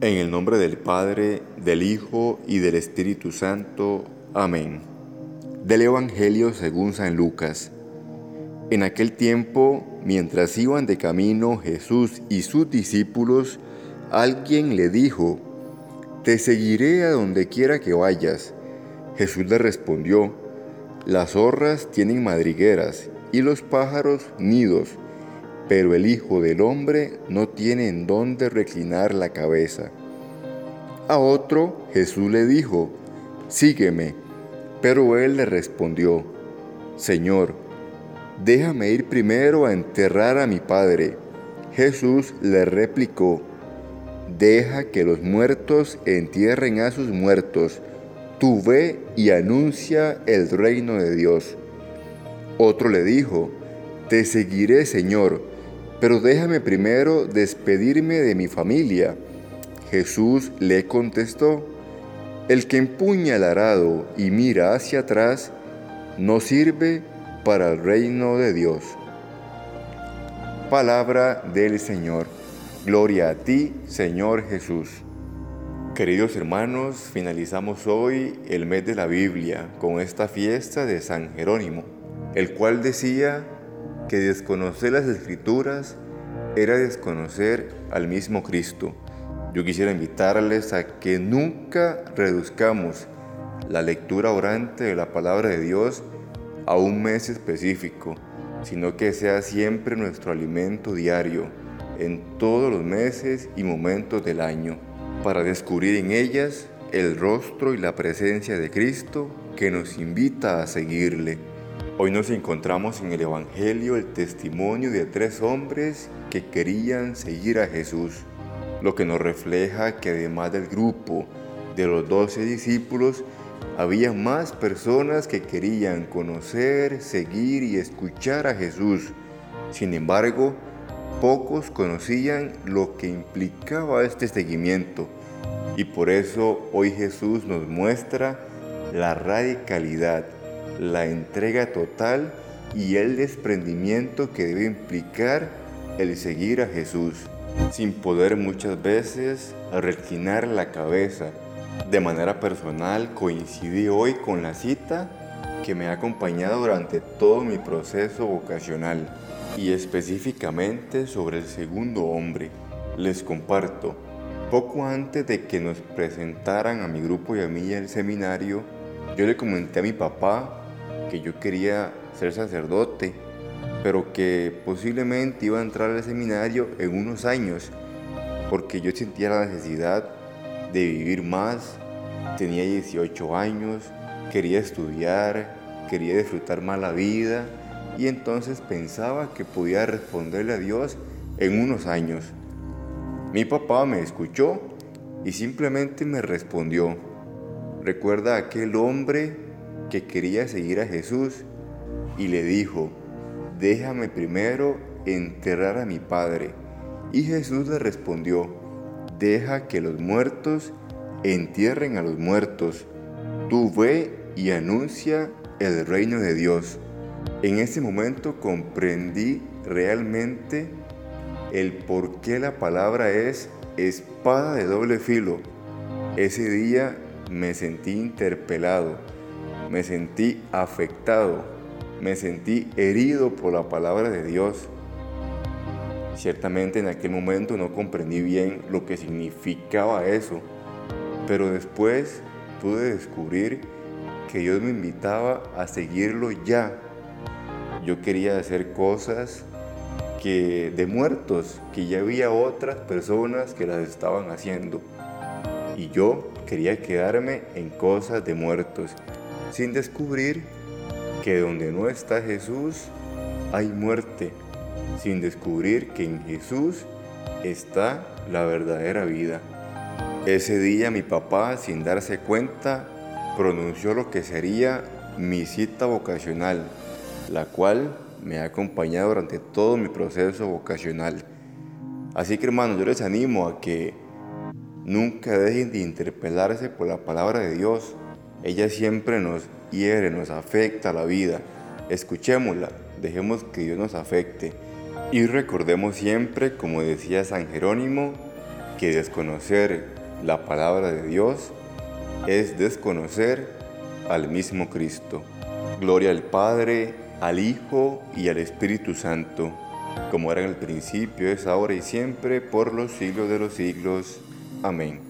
En el nombre del Padre, del Hijo y del Espíritu Santo. Amén. Del Evangelio según San Lucas. En aquel tiempo, mientras iban de camino Jesús y sus discípulos, alguien le dijo, Te seguiré a donde quiera que vayas. Jesús le respondió, Las zorras tienen madrigueras y los pájaros nidos pero el Hijo del Hombre no tiene en dónde reclinar la cabeza. A otro Jesús le dijo, Sígueme. Pero él le respondió, Señor, déjame ir primero a enterrar a mi Padre. Jesús le replicó, Deja que los muertos entierren a sus muertos. Tú ve y anuncia el reino de Dios. Otro le dijo, Te seguiré, Señor pero déjame primero despedirme de mi familia. Jesús le contestó, el que empuña el arado y mira hacia atrás, no sirve para el reino de Dios. Palabra del Señor. Gloria a ti, Señor Jesús. Queridos hermanos, finalizamos hoy el mes de la Biblia con esta fiesta de San Jerónimo, el cual decía que desconocer las escrituras era desconocer al mismo Cristo. Yo quisiera invitarles a que nunca reduzcamos la lectura orante de la palabra de Dios a un mes específico, sino que sea siempre nuestro alimento diario en todos los meses y momentos del año, para descubrir en ellas el rostro y la presencia de Cristo que nos invita a seguirle. Hoy nos encontramos en el Evangelio el testimonio de tres hombres que querían seguir a Jesús, lo que nos refleja que además del grupo de los doce discípulos, había más personas que querían conocer, seguir y escuchar a Jesús. Sin embargo, pocos conocían lo que implicaba este seguimiento. Y por eso hoy Jesús nos muestra la radicalidad la entrega total y el desprendimiento que debe implicar el seguir a Jesús, sin poder muchas veces reclinar la cabeza. De manera personal coincidí hoy con la cita que me ha acompañado durante todo mi proceso vocacional y específicamente sobre el segundo hombre. Les comparto, poco antes de que nos presentaran a mi grupo y a mí el seminario, yo le comenté a mi papá que yo quería ser sacerdote, pero que posiblemente iba a entrar al seminario en unos años, porque yo sentía la necesidad de vivir más, tenía 18 años, quería estudiar, quería disfrutar más la vida y entonces pensaba que podía responderle a Dios en unos años. Mi papá me escuchó y simplemente me respondió, recuerda aquel hombre que quería seguir a Jesús y le dijo, déjame primero enterrar a mi padre. Y Jesús le respondió, deja que los muertos entierren a los muertos. Tú ve y anuncia el reino de Dios. En ese momento comprendí realmente el por qué la palabra es espada de doble filo. Ese día me sentí interpelado me sentí afectado, me sentí herido por la palabra de Dios. Ciertamente en aquel momento no comprendí bien lo que significaba eso, pero después pude descubrir que Dios me invitaba a seguirlo ya. Yo quería hacer cosas que de muertos, que ya había otras personas que las estaban haciendo. Y yo quería quedarme en cosas de muertos sin descubrir que donde no está Jesús hay muerte, sin descubrir que en Jesús está la verdadera vida. Ese día mi papá, sin darse cuenta, pronunció lo que sería mi cita vocacional, la cual me ha acompañado durante todo mi proceso vocacional. Así que hermanos, yo les animo a que nunca dejen de interpelarse por la palabra de Dios, ella siempre nos hiere, nos afecta la vida. Escuchémosla, dejemos que Dios nos afecte. Y recordemos siempre, como decía San Jerónimo, que desconocer la palabra de Dios es desconocer al mismo Cristo. Gloria al Padre, al Hijo y al Espíritu Santo, como era en el principio, es ahora y siempre, por los siglos de los siglos. Amén.